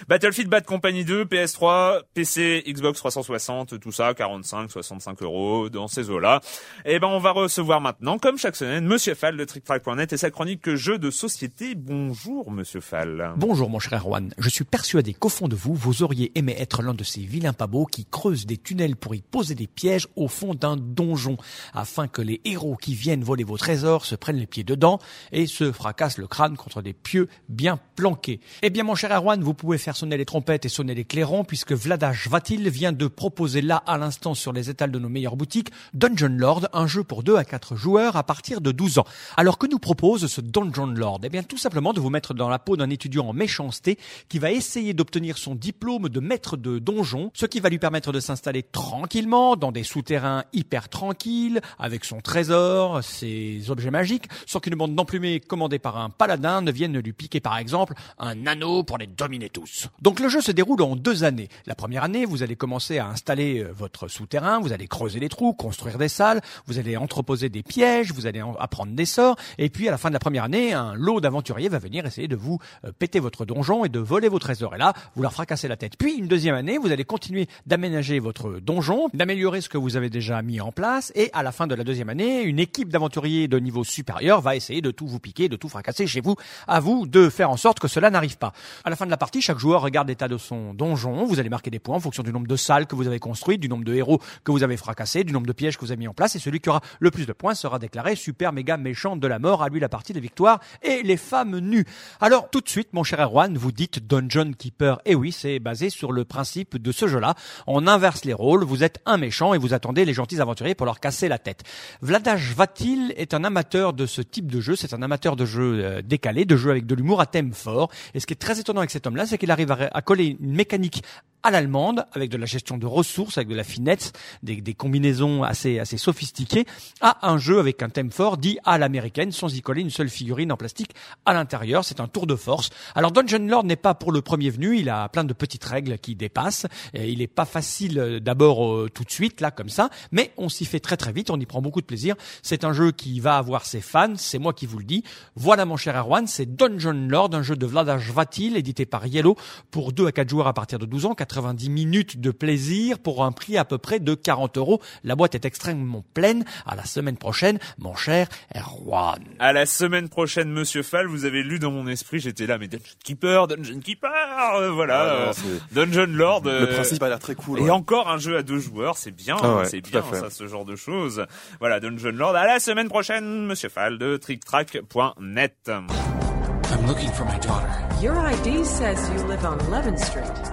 Battlefield Bad Company 2 PS3 PC Xbox 360 tout ça 45 65 euros dans ces eaux là et ben on va recevoir maintenant comme chaque semaine Monsieur Fall de TrickTrack.net et sa chronique jeux de société. Bonjour Monsieur Fall. Bonjour mon cher Erwan, je suis persuadé qu'au fond de vous, vous auriez aimé être l'un de ces vilains pabots qui creusent des tunnels pour y poser des pièges au fond d'un donjon, afin que les héros qui viennent voler vos trésors se prennent les pieds dedans et se fracassent le crâne contre des pieux bien planqués. Eh bien, mon cher Erwan, vous pouvez faire sonner les trompettes et sonner les clairons, puisque Vladash Vatil vient de proposer là, à l'instant, sur les étals de nos meilleures boutiques, Dungeon Lord, un jeu pour 2 à 4 joueurs à partir de 12 ans. Alors que nous propose ce Dungeon Lord? Eh bien, tout simplement de vous mettre dans la peau d'un étudiant en méchanceté qui va essayer d'obtenir son diplôme de maître de donjon, ce qui va lui permettre de s'installer tranquillement dans des souterrains hyper tranquilles, avec son trésor, ses objets magiques, sans qu'une bande d'emplumés commandée par un paladin ne vienne lui piquer par exemple un anneau pour les dominer tous. Donc le jeu se déroule en deux années. La première année, vous allez commencer à installer euh, votre souterrain, vous allez creuser les trous, construire des salles, vous allez entreposer des pièges, vous allez en- apprendre des sorts, et puis à la fin de la première année, un lot d'aventuriers va venir essayer de vous euh, péter votre donjon et de voler vos trésors. Et là, vous leur fracassez la tête. Puis une deuxième année, vous allez continuer d'aménager votre donjon, d'améliorer ce que vous avez déjà mis en place, et à la fin de la deuxième année, une équipe d'aventuriers de niveau supérieur va essayer de tout vous piquer, de tout fracasser chez vous. À vous de faire en sorte que cela n'arrive pas. À la fin de la partie, chaque joueur regarde l'état de son donjon. Vous allez marquer des points en fonction du nombre de salles que vous avez construites, du nombre de héros que vous avez fracassés, du nombre de pièges que vous avez mis en place. Et celui qui aura le plus de points sera déclaré super méga méchant de la mort. À lui la partie de victoire et les femmes nues. Alors tout de suite, mon cher Erwan, vous dites Dungeon Keeper. Et oui, c'est basé sur le principe de ce jeu-là. On inverse les rôles. Vous êtes un méchant et vous attendez les gentils aventuriers pour leur casser la tête. Vladash Vatil est un amateur de ce type de jeu. C'est un amateur de jeux euh, décalés, de jeux avec de l'humour à thème fort. Et ce qui est très étonnant avec cet homme-là, c'est qu'il arrive à, à coller une mécanique à l'allemande, avec de la gestion de ressources, avec de la finesse, des, des combinaisons assez, assez sophistiquées, à un jeu avec un thème fort dit à l'américaine, sans y coller une seule figurine en plastique à l'intérieur. C'est un tour de force. Alors Dungeon Lord n'est pas pour le premier venu, il a plein de petites règles qui dépassent. Il est pas facile euh, d'abord euh, tout de suite, là, comme ça, mais on s'y fait très très vite, on y prend beaucoup de plaisir. C'est un jeu qui va avoir ses fans, c'est moi qui vous le dis. Voilà mon cher Erwan, c'est Dungeon Lord, un jeu de Vladash Vatil, édité par Yellow, pour 2 à 4 joueurs à partir de 12 ans, 90 minutes de plaisir pour un prix à peu près de 40 euros. La boîte est extrêmement pleine. À la semaine prochaine, mon cher Erwan. À la semaine prochaine, Monsieur Fall, vous avez lu dans mon esprit, j'étais là, mais Dungeon Keeper, Dungeon Keeper, euh, voilà, Ah, euh, Dungeon Lord. Le euh, principe a l'air très cool. Et ouais. encore un jeu à deux joueurs, c'est bien, Ah ouais, c'est bien ça, ce genre de choses. Voilà, Dungeon Lord. À la semaine prochaine, Monsieur Fall de TrickTrack.net. I'm looking for my daughter. Your ID says you live on 11th Street.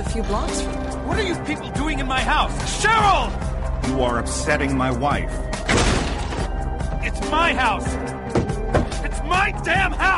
That's a few blocks from here. What are you people doing in my house? Cheryl! You are upsetting my wife. It's my house! It's my damn house!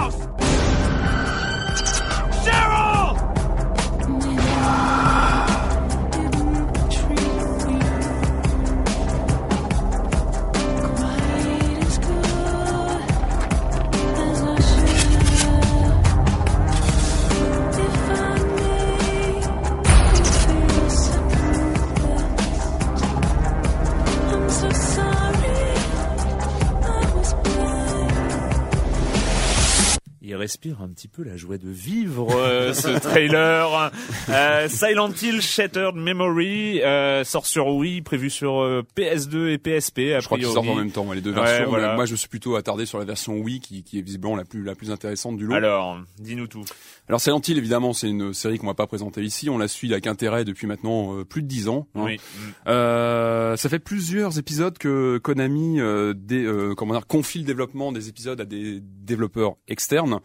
Un petit peu la joie de vivre, euh, ce trailer. Euh, Silent Hill Shattered Memory euh, sort sur Wii, prévu sur euh, PS2 et PSP. A Je crois qu'ils sortent en même temps, les deux Ouais, versions. voilà. Moi, je suis plutôt attardé sur la version Wii, qui, qui est visiblement la plus la plus intéressante du lot. Alors, dis-nous tout. Alors Silent Hill, évidemment, c'est une série qu'on va pas présenter ici. On la suit avec intérêt depuis maintenant euh, plus de dix ans. hein. Oui. Euh, ça fait plusieurs épisodes que Konami euh, dé- euh, comment dire, confie le développement des épisodes à des développeurs externes.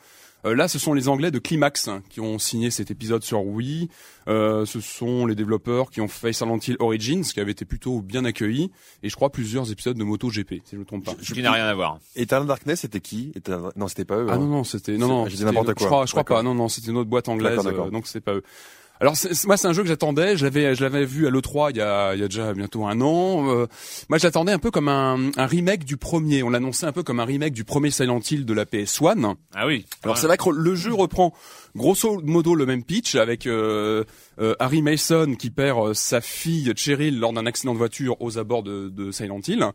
Euh, là, ce sont les Anglais de Climax hein, qui ont signé cet épisode sur Wii. Euh, ce sont les développeurs qui ont fait Silent Hill Origins, qui avait été plutôt bien accueilli, et je crois plusieurs épisodes de MotoGP, si je ne me trompe pas. Ce qui n'a rien à voir. Eternal Darkness, c'était qui Eternal- Non, c'était pas eux. Ah hein. non non c'était non C'est- non dit c'était- n'importe je quoi. crois je crois pas non non c'était une autre boîte anglaise euh, donc c'est pas eux. Alors moi c'est un jeu que j'attendais, je l'avais je l'avais vu à l'E3 il y a il y a déjà bientôt un an. Euh, moi j'attendais un peu comme un, un remake du premier, on l'annonçait un peu comme un remake du premier Silent Hill de la PS1. Ah oui. Alors c'est vrai que le jeu reprend grosso modo le même pitch avec euh, euh, Harry Mason qui perd euh, sa fille Cheryl lors d'un accident de voiture aux abords de, de Silent Hill.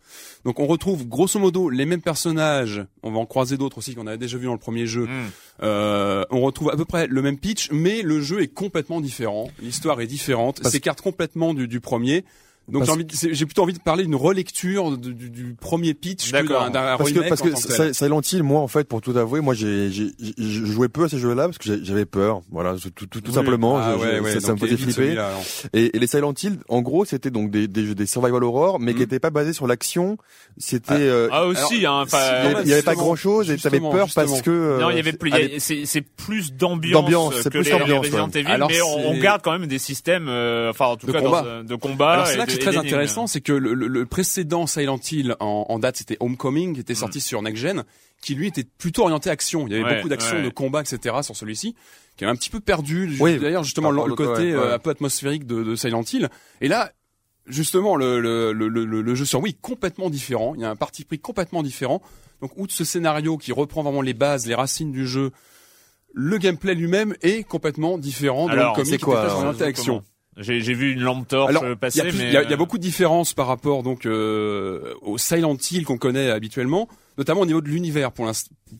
Donc on retrouve grosso modo les mêmes personnages. On va en croiser d'autres aussi qu'on avait déjà vu dans le premier jeu. Hmm. Euh, on retrouve à peu près le même pitch, mais le jeu est complètement différent. L'histoire est différente, s'écarte complètement du, du premier. Donc j'ai plutôt envie de parler d'une relecture du, du- du premier pitch que D'accord. d'un, parce que parce que. Si- Silent Hill, moi en fait, pour tout avouer, moi j'ai j'ai j'ai- je jouais peu à ces jeux-là parce que j'avais peur. Voilà, tout tout, tout Oui. simplement, Ah je- ouais, je- ouais, ça, ça me faisait flipper. alors. Et, et les Silent Hill, en gros, c'était donc des, des jeux des survival horror, mais qui Mm. n'étaient pas basés sur l'action. C'était euh, Ah aussi, hein, il y avait- il y avait pas justement, grand chose et t'avais justement, peur justement. parce que euh, Non, il y avait plus. C'est plus d'ambiance D'ambiance, que c'est plus les, Resident. Evil, Alors, mais on, garde quand même des systèmes, euh, enfin en tout cas euh, de combat. C'est et très intéressant, c'est que le, le- le précédent Silent Hill en, en date c'était Homecoming, qui Mm. était sorti sur Next Gen, qui lui était plutôt orienté action. Il y avait Ouais, beaucoup d'action, ouais. de combat, etc. sur celui-ci, qui est un petit peu perdu. Oui, D'ailleurs justement le, côté ouais, ouais. euh, un peu atmosphérique de, de Silent Hill. Et là, justement le, le, le, le, le jeu sur Wii est complètement différent. Il y a un parti pris complètement différent. Donc outre ce scénario qui reprend vraiment les bases, les racines du jeu, le gameplay lui-même est complètement différent de Alors, Homecoming c'est qui quoi, était très alors orienté action. J'ai vu une lampe torche Alors, euh, passer, il y a- il y a euh, beaucoup de différences par rapport donc euh, au Silent Hill qu'on connaît habituellement, notamment au niveau de l'univers pour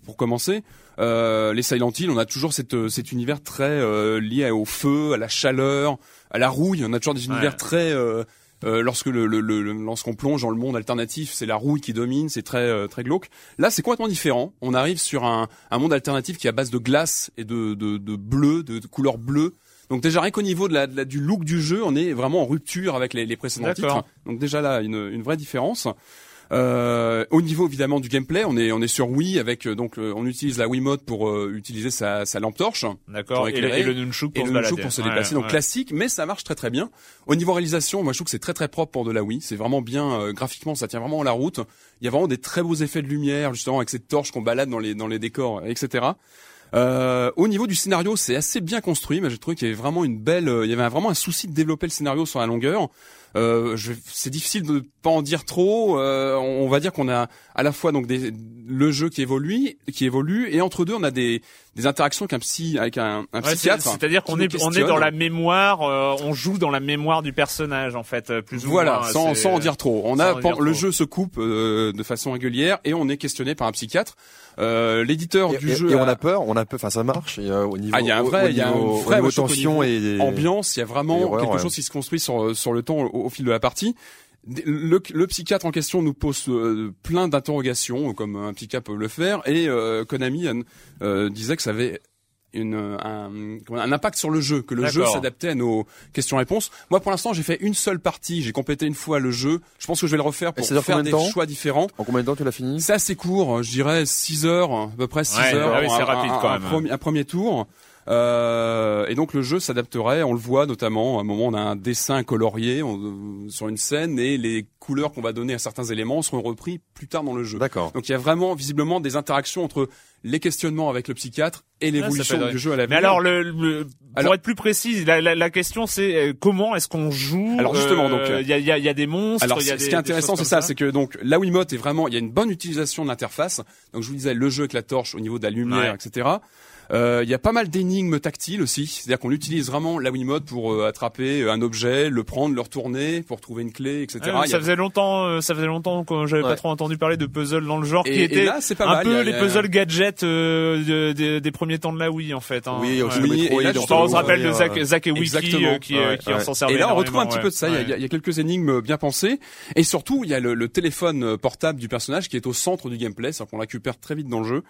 pour commencer. Euh, les Silent Hill, on a toujours cette, euh, cet univers très euh, lié au feu, à la chaleur, à la rouille. On a toujours des univers très euh, euh, lorsque le, le- le- le- lorsqu'on plonge dans le monde alternatif, c'est la rouille qui domine, c'est très euh, très glauque. Là, c'est complètement différent. On arrive sur un, un monde alternatif qui est à base de glace et de, de, de bleu, de, de couleur bleue. Donc déjà rien qu'au niveau de la, de la- du look du jeu, on est vraiment en rupture avec les, les précédents titres. Donc déjà là, une, une vraie différence. Euh, au niveau évidemment du gameplay, on est on est sur Wii avec euh, donc euh, on utilise la Wiimote pour euh, utiliser sa, sa lampe torche D'accord. Et, le- éclairer. et le nunchuk et pour le nunchuk pour se Ouais, déplacer. donc ouais. classique, mais ça marche très très bien. Au niveau réalisation, moi je trouve que c'est très très propre pour de la Wii. C'est vraiment bien euh, graphiquement, ça tient vraiment la route. Il y a vraiment des très beaux effets de lumière justement avec cette torche qu'on balade dans les dans les décors, etc. Euh, au niveau du scénario, c'est assez bien construit, mais j'ai trouvé qu'il y avait vraiment une belle, euh, il y avait vraiment un souci de développer le scénario sur la longueur. Euh, c'est difficile de pas en dire trop. Euh, on, on va dire qu'on a à la fois donc des, le jeu qui évolue, qui évolue, et entre deux, on a des, des interactions avec un psy, avec un, un Ouais, psychiatre. C'est-à-dire qu'on est, on est dans la mémoire, euh, on joue dans la mémoire du personnage en fait, euh, plus ou Voilà, moins. sans, c'est- sans en dire trop. On sans a le trop. jeu se coupe euh, de façon régulière et on est questionné par un psychiatre. Euh, L'éditeur du et- jeu et on a- peur, on a peur. Enfin, ça marche. Et, euh, au niveau, Ah, il y a un vrai, il y a un niveau- vrai tension et ambiance. Il y a vraiment quelque ouais. chose qui se construit sur sur le temps au, au fil de la partie. Le, le psychiatre en question nous pose euh, plein d'interrogations, comme un psychiatre peut le faire, et euh, Konami euh, disait que ça avait une, un, comment dire, un impact sur le jeu, que le jeu s'adaptait à nos questions-réponses. Moi, pour l'instant, j'ai fait une seule partie, j'ai complété une fois le jeu. Je pense que je vais le refaire pour faire des temps choix différents. En combien de temps tu l'as fini? C'est assez court, je dirais 6 heures, à peu près 6 Ouais, heures. ah oui, c'est un- rapide un- quand un même. premier- un premier tour. Euh, et donc le jeu s'adapterait, on le voit notamment, à un moment on a un dessin colorié on- sur une scène et les couleurs qu'on va donner à certains éléments seront repris plus tard dans le jeu. D'accord. Donc il y a vraiment visiblement des interactions entre les questionnements avec le psychiatre et l'évolution du jeu à l'avenir. Mais alors, le, le- pour Alors- être plus précis, la, la, la question c'est euh, comment est-ce qu'on joue Alors, justement, donc, euh, il y, a, il y, a, il y a des monstres. Alors, il y a ce qui est intéressant, c'est ça, c'est que donc la Wiimote est vraiment, il y a une bonne utilisation de l'interface. Donc, je vous disais, le jeu avec la torche au niveau de la lumière, Ouais. etc. Euh, il y a pas mal d'énigmes tactiles aussi, c'est-à-dire qu'on utilise vraiment la Wiimote pour euh, attraper un objet, le prendre, le retourner, pour trouver une clé, etc. A- ça faisait longtemps, euh, ça faisait longtemps que j'avais pas trop entendu parler de puzzles dans le genre, Et- qui étaient là, c'est pas un mal, peu a- les puzzles gadgets euh, de- de- des premiers temps de la Wii en fait. Hein. Oui, aussi Oui, et là, on se rappelle de Zach, euh, Zach et Wiki euh, qui, Ouais, qui en s'en servaient Et là, on retrouve un petit ouais. peu de ça. Il y a- quelques énigmes bien pensées. Et surtout, il y a le, le téléphone euh, portable du personnage qui est au centre du gameplay, c'est-à-dire qu'on récupère très vite dans le jeu.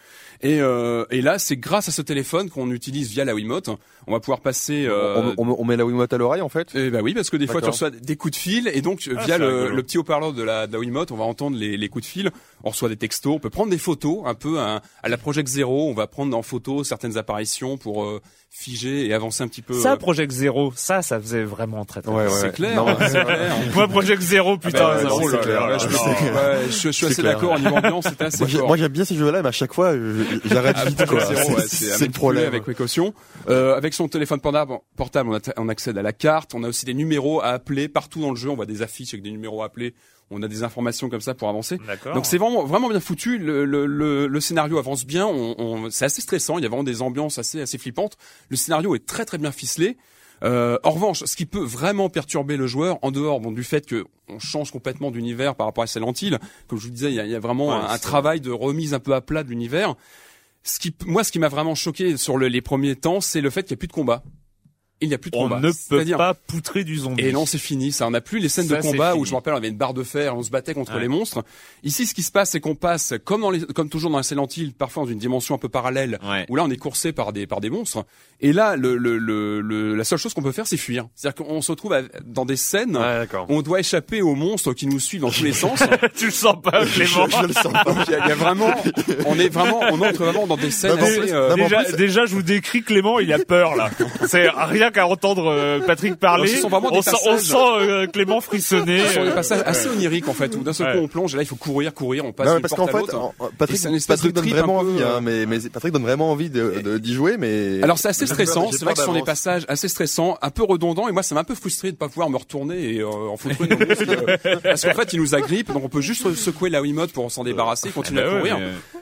Et, euh, et là, c'est grâce à ce téléphone qu'on utilise via la Wiimote. On va pouvoir passer. euh, on, on- on met la Wiimote à l'oreille en fait? Eh ben oui, parce que des fois tu reçois des coups de fil et donc Ah, via le, petit haut-parleur de la, de la Wiimote, on va entendre les, les coups de fil. On reçoit des textos, on peut prendre des photos, un peu à, à la Project Zero. On va prendre en photo certaines apparitions pour euh, figer et avancer un petit peu. Ça, euh, Project Zero, ça, ça faisait vraiment très très Ouais, bien. ouais. c'est clair, Non, ouais. c'est clair. Moi, Project Zero, putain, je, là. ouais, je, je suis assez d'accord. Au niveau ambiance, c'était assez fort. moi, j'aime bien ces jeux-là, mais à chaque fois j'arrête Ah, vite C'est le problème. avec précaution. Euh, avec son téléphone portable, portable on, a- on accède à la carte. On a aussi des numéros à appeler partout dans le jeu. On voit des affiches avec des numéros à appeler. On a des informations comme ça pour avancer. Donc c'est vraiment vraiment bien foutu. Le, le, le, le scénario avance bien. On, on- c'est assez stressant. Il y a vraiment des ambiances assez assez flippantes. Le scénario est très très bien ficelé. Euh, en revanche, ce qui peut vraiment perturber le joueur, en dehors bon, du fait que on change complètement d'univers par rapport à Silent Hill, comme je vous disais, il y a, il y a vraiment Ouais, un, travail de remise un peu à plat de l'univers. Ce qui, moi, ce qui m'a vraiment choqué sur le- les premiers temps, c'est le fait qu'il n'y a plus de combat. Il n'y a plus de on combat. ne peut pas poutrer du zombie. Et non, c'est fini. Ça, on n'a plus les scènes Ça, de combat où je me rappelle, on avait une barre de fer, on se battait contre Ouais. les monstres. Ici, ce qui se passe, c'est qu'on passe, comme dans les, comme toujours dans la Silent Hill, parfois dans une dimension un peu parallèle, Ouais. où là, on est coursé par des, par des monstres. Et là, le, le, le, le- la seule chose qu'on peut faire, c'est fuir. C'est-à-dire qu'on se retrouve à- dans des scènes, Ouais, d'accord. où on doit échapper aux monstres qui nous suivent dans tous les sens. tu le sens pas, Clément. Je, je le sens pas. Il y, a- il y a vraiment, on est vraiment, on entre vraiment dans des scènes Bah, assez, euh, déjà, plus- déjà, je vous décris Clément, il a peur là. C'est rien qu'à entendre euh, Patrick parler. Alors, ce sont vraiment des on, sent, on passages- sent euh, Clément frissonner. ce sont des passages assez oniriques en fait où d'un seul Ouais. coup on plonge et là il faut courir courir on passe Non, parce qu'en fait, Patrick, c'est une espèce Patrick de donne vraiment peu, envie, hein, mais, mais Patrick donne vraiment envie de, de- d'y jouer, mais. Alors c'est assez stressant, c'est vrai que ce sont des passages assez stressants, un peu redondants et moi ça m'a un peu frustré de pas pouvoir me retourner et euh, en foutre une parce qu'en fait il nous agrippe donc on peut juste secouer la Wiimote pour s'en débarrasser et continuer bah à ouais, courir.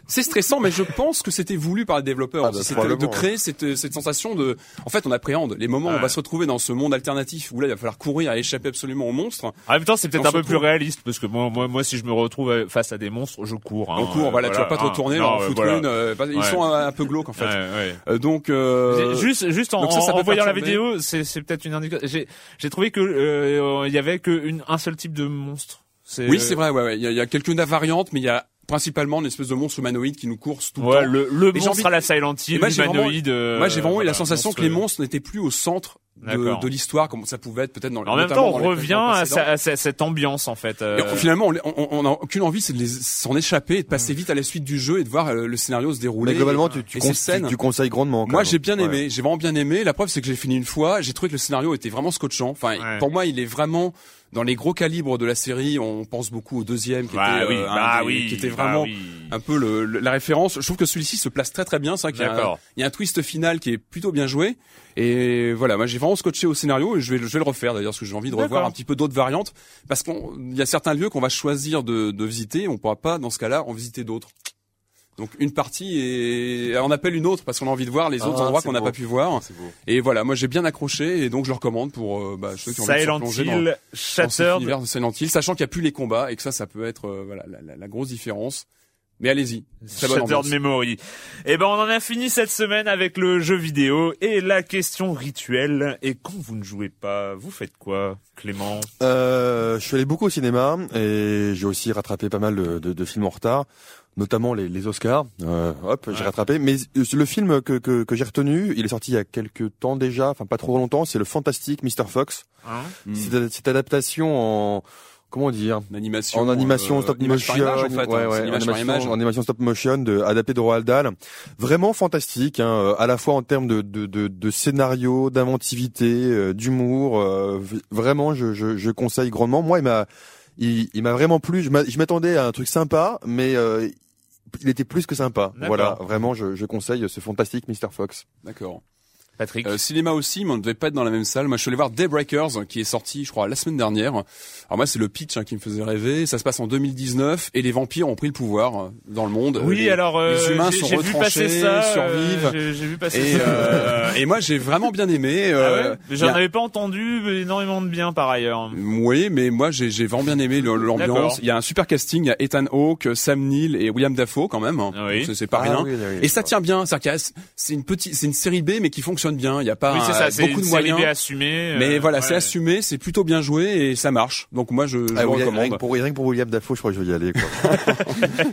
C'est stressant mais je pense que c'était voulu par les développeurs, Ah bah, de probablement, créer cette, cette sensation de en fait on appréhende les moments où on Ouais. va se retrouver dans ce monde alternatif où là il va falloir courir et échapper absolument aux monstres. En même temps, c'est peut-être On un peu plus réaliste parce que moi, moi, moi, si je me retrouve face à des monstres, je cours. hein, on court, euh, voilà, tu vas pas te retourner, Non, en foutre voilà. une, euh, ils Ouais. sont un, un peu glauques en fait. Ouais, ouais. Euh, donc euh, Juste, juste en, ça, ça en voyant la vidéo, c'est, c'est peut-être une indication. J'ai, j'ai trouvé que euh, il y avait que une, un seul type de monstre. Oui, c'est vrai, ouais, ouais. Il y a, il y a quelques variantes, mais il y a principalement une espèce de monstre humanoïde qui nous course tout le Ouais, temps. le, le Et j'ai monstre envie de- à la Silent Hill, moi, j'ai vraiment- humanoïde. euh, Moi, j'ai vraiment eu voilà, la sensation que les monstres n'étaient plus au centre de, de l'histoire, comme ça pouvait être peut-être dans En même temps, on revient à, sa- à sa- cette ambiance en fait. euh, Et finalement, on, on, on a aucune envie, c'est de les- s'en échapper, et de passer vite à la suite du jeu et de voir euh, le scénario se dérouler. Mais globalement, et, tu, tu, et cons- ces scènes. tu, tu conseilles grandement. Moi, j'ai bien Ouais. aimé. J'ai vraiment bien aimé. La preuve, c'est que j'ai fini une fois. J'ai trouvé que le scénario était vraiment scotchant. Enfin, Ouais. pour moi, il est vraiment dans les gros calibres de la série. On pense beaucoup au deuxième, qui bah était, oui, euh, un bah des- oui, qui était bah vraiment oui. un peu le, le- la référence. Je trouve que celui-ci se place très très bien. C'est qu'il y a, un, D'accord. il y a un twist final qui est plutôt bien joué. Et voilà, moi j'ai vraiment scotché au scénario et je vais, je vais le refaire d'ailleurs parce que j'ai envie de revoir un petit peu d'autres variantes parce qu'il y a certains lieux qu'on va choisir de, de visiter. On pourra pas dans ce cas-là en visiter d'autres. Donc une partie et on appelle une autre parce qu'on a envie de voir les autres Ah, endroits qu'on n'a pas pu voir. C'est beau. Et voilà, moi j'ai bien accroché et donc je le recommande pour euh, bah, ceux qui ont envie de plonger dans, Hill, dans cet univers de Silent Hill, sachant qu'il n'y a plus les combats et que ça, ça peut être euh, voilà la, la- la grosse différence. Mais allez-y, Shattered. Memory. Eh ben, on en a fini cette semaine avec le jeu vidéo et la question rituelle. Et quand vous ne jouez pas, vous faites quoi, Clément? Euh, je suis allé beaucoup au cinéma et j'ai aussi rattrapé pas mal de, de- de films en retard, notamment les, les Oscars. Euh, hop, j'ai rattrapé. Mais euh, le film que, que, que j'ai retenu, il est sorti il y a quelques temps déjà, enfin pas trop longtemps. C'est le fantastique Mr Fox. Hein Mm. C'est cette adaptation en comment dire En animation, en animation euh, stop motion, par image, en fait, ouais, hein. ouais, en par animation, image. animation stop motion, de, adapté de Roald Dahl, vraiment fantastique, hein, euh, à la fois en termes de, de, de, de scénario, d'inventivité, euh, d'humour, euh, vraiment, je, je, je conseille grandement. Moi, il m'a, il, il m'a vraiment plu. Je m'attendais à un truc sympa, mais euh, il était plus que sympa. Voilà, vraiment, je, je conseille ce fantastique Mr Fox. D'accord. Patrick Euh, cinéma aussi, mais on ne devait pas être dans la même salle. Moi, je suis allé voir Daybreakers, qui est sorti, je crois, la semaine dernière. Alors moi, c'est le pitch hein, qui me faisait rêver. Ça se passe en 2019 et les vampires ont pris le pouvoir euh, dans le monde. Oui, les, alors euh, les humains j'ai, sont j'ai vu passer retranchés, ça, survivent. euh, j'ai, vu passer Et, ça. euh, et moi, j'ai vraiment bien aimé. Ah euh, ouais J'en a- avais pas entendu énormément de bien par ailleurs. Oui, mais moi j'ai vraiment bien aimé l'ambiance. Il y a un super casting, il y a Ethan Hawke, Sam Neill et William Dafoe quand même. hein. Oui. C'est- pas Ah rien. oui, oui, oui, et ça tient bien, c'est une petite, c'est une série B mais qui fonctionne bien. Il y a pas oui, c'est un- ça, c'est beaucoup de moyens. B assumée. Mais euh, voilà, ouais. c'est assumé, c'est plutôt bien joué et ça marche. Donc moi je, je Ah, rien, recommande. que pour, rien que pour William Dafoe, je crois que je vais y aller. Quoi.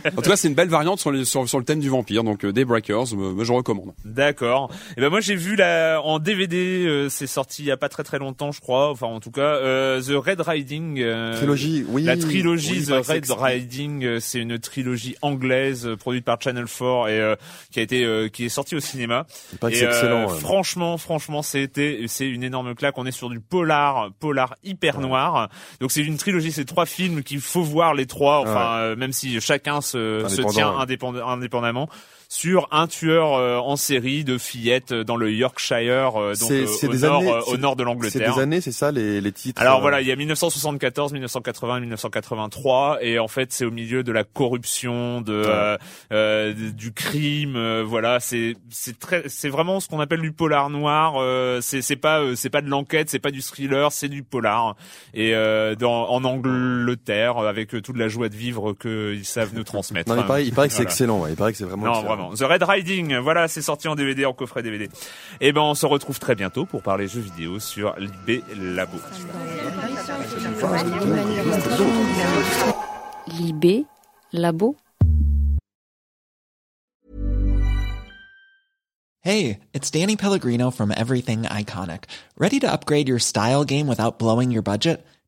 En tout cas, c'est une belle variante sur, les- sur, sur le thème du vampire. Donc euh, Daybreakers, euh, moi, je recommande. D'accord. Et ben moi j'ai vu la en DVD, euh, c'est sorti il y a pas très très longtemps, je crois. Enfin en tout cas, euh, The Red Riding. euh, Trilogie, oui. La trilogie oui, The c'est Red Riding, euh, c'est une trilogie anglaise euh, produite par Channel 4 et euh, qui a été euh, qui est sortie au cinéma. paraît que Et, c'est euh, excellent. ouais. franchement, franchement, c'était c'est une énorme claque. On est sur du polar, polar hyper noir. Donc c'est une trilogie, c'est trois films qu'il faut voir les trois. Enfin, euh, même si chacun se, tient indépendamment sur un tueur euh, en série de fillettes dans le Yorkshire, euh, donc C'est- euh, c'est au, des nord, années- euh, au c'est- nord de C'est l'Angleterre. des années, c'est ça les, les titres. Alors euh, voilà, il y a 1974, 1980, 1983, et en fait c'est au milieu de la corruption, de euh, euh, du crime, euh, voilà, c'est c'est très, c'est vraiment ce qu'on appelle du polar noir. euh, c'est c'est pas euh, c'est pas de l'enquête, c'est pas du thriller, c'est du polar. Et euh, dans en Angleterre, avec euh, toute la joie de vivre qu'ils savent nous transmettre. Non, il paraît, il paraît que c'est Voilà. excellent. Ouais. Il paraît que c'est vraiment. Non, excellent. Vraiment. The Red Riding, voilà, c'est sorti en DVD, en coffret DVD. Et ben, on se retrouve très bientôt pour parler jeux vidéo sur Libé Labo. Libé Labo. Hey, it's Danny Pellegrino from Everything Iconic. Ready to upgrade your style game without blowing your budget?